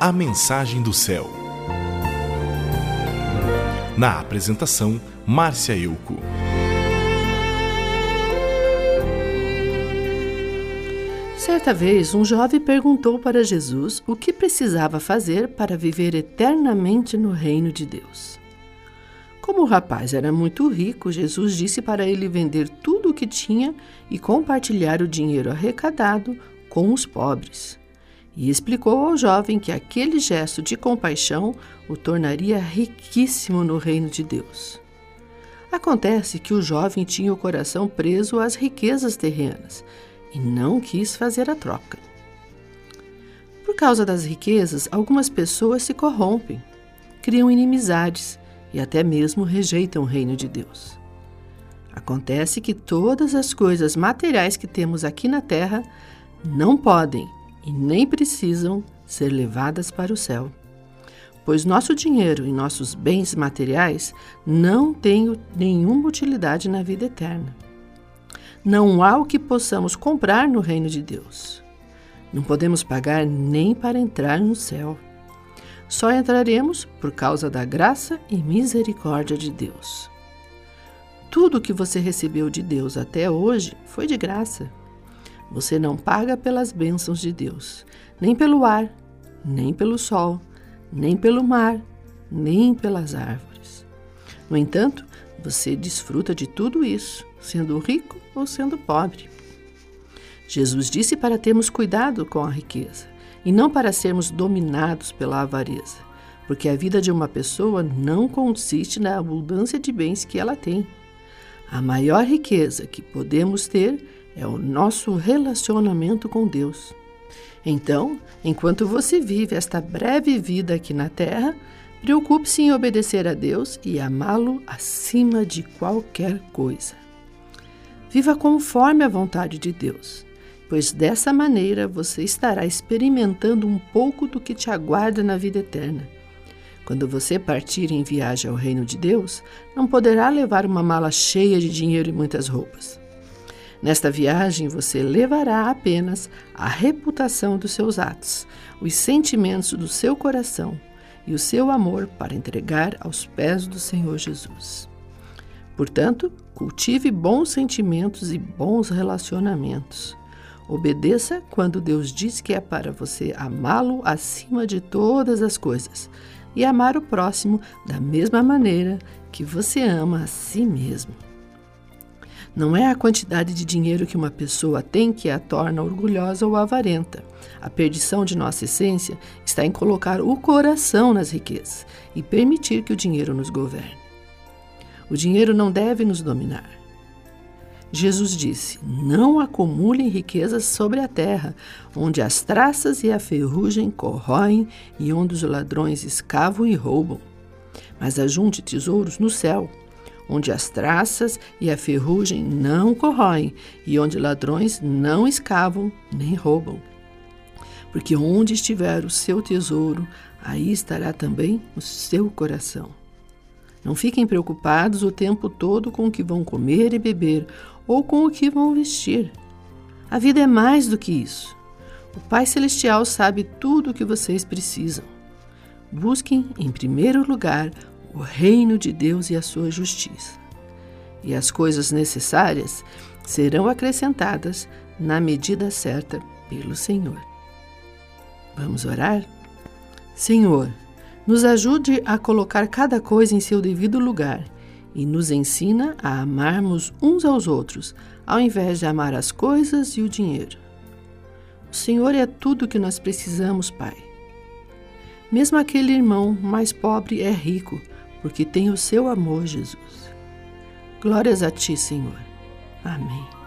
A Mensagem do Céu. Na apresentação, Márcia Euco. Certa vez, um jovem perguntou para Jesus o que precisava fazer para viver eternamente no reino de Deus. Como o rapaz era muito rico, Jesus disse para ele vender tudo o que tinha e compartilhar o dinheiro arrecadado com os pobres. E explicou ao jovem que aquele gesto de compaixão o tornaria riquíssimo no reino de Deus. Acontece que o jovem tinha o coração preso às riquezas terrenas e não quis fazer a troca. Por causa das riquezas, algumas pessoas se corrompem, criam inimizades e até mesmo rejeitam o reino de Deus. Acontece que todas as coisas materiais que temos aqui na terra não podem e nem precisam ser levadas para o céu, pois nosso dinheiro e nossos bens materiais não têm nenhuma utilidade na vida eterna. Não há o que possamos comprar no reino de Deus. Não podemos pagar nem para entrar no céu. Só entraremos por causa da graça e misericórdia de Deus. Tudo o que você recebeu de Deus até hoje foi de graça. Você não paga pelas bênçãos de Deus, nem pelo ar, nem pelo sol, nem pelo mar, nem pelas árvores. No entanto, você desfruta de tudo isso, sendo rico ou sendo pobre. Jesus disse para termos cuidado com a riqueza e não para sermos dominados pela avareza, porque a vida de uma pessoa não consiste na abundância de bens que ela tem. A maior riqueza que podemos ter é o nosso relacionamento com Deus. Então, enquanto você vive esta breve vida aqui na terra, Preocupe-se em obedecer a Deus e amá-lo acima de qualquer coisa. Viva conforme a vontade de Deus, pois dessa maneira você estará experimentando um pouco do que te aguarda na vida eterna. Quando você partir em viagem ao reino de Deus, não poderá levar uma mala cheia de dinheiro e muitas roupas. Nesta viagem, você levará apenas a reputação dos seus atos, os sentimentos do seu coração e o seu amor para entregar aos pés do Senhor Jesus. Portanto, cultive bons sentimentos e bons relacionamentos. Obedeça quando Deus diz que é para você amá-lo acima de todas as coisas e amar o próximo da mesma maneira que você ama a si mesmo. Não é a quantidade de dinheiro que uma pessoa tem que a torna orgulhosa ou avarenta. A perdição de nossa essência está em colocar o coração nas riquezas e permitir que o dinheiro nos governe. O dinheiro não deve nos dominar. Jesus disse: Não acumulem riquezas sobre a terra, onde as traças e a ferrugem corroem e onde os ladrões escavam e roubam. Mas ajunte tesouros no céu onde as traças e a ferrugem não corroem e onde ladrões não escavam nem roubam. Porque onde estiver o seu tesouro, aí estará também o seu coração. Não fiquem preocupados o tempo todo com o que vão comer e beber ou com o que vão vestir. A vida é mais do que isso. O Pai Celestial sabe tudo o que vocês precisam. Busquem, em primeiro lugar, o reino de Deus e a sua justiça. E as coisas necessárias serão acrescentadas na medida certa pelo Senhor. Vamos orar? Senhor, nos ajude a colocar cada coisa em seu devido lugar e nos ensina a amarmos uns aos outros, ao invés de amar as coisas e o dinheiro. O Senhor é tudo o que nós precisamos, Pai. Mesmo aquele irmão mais pobre é rico, porque tem o seu amor, Jesus. Glórias a Ti, Senhor. Amém.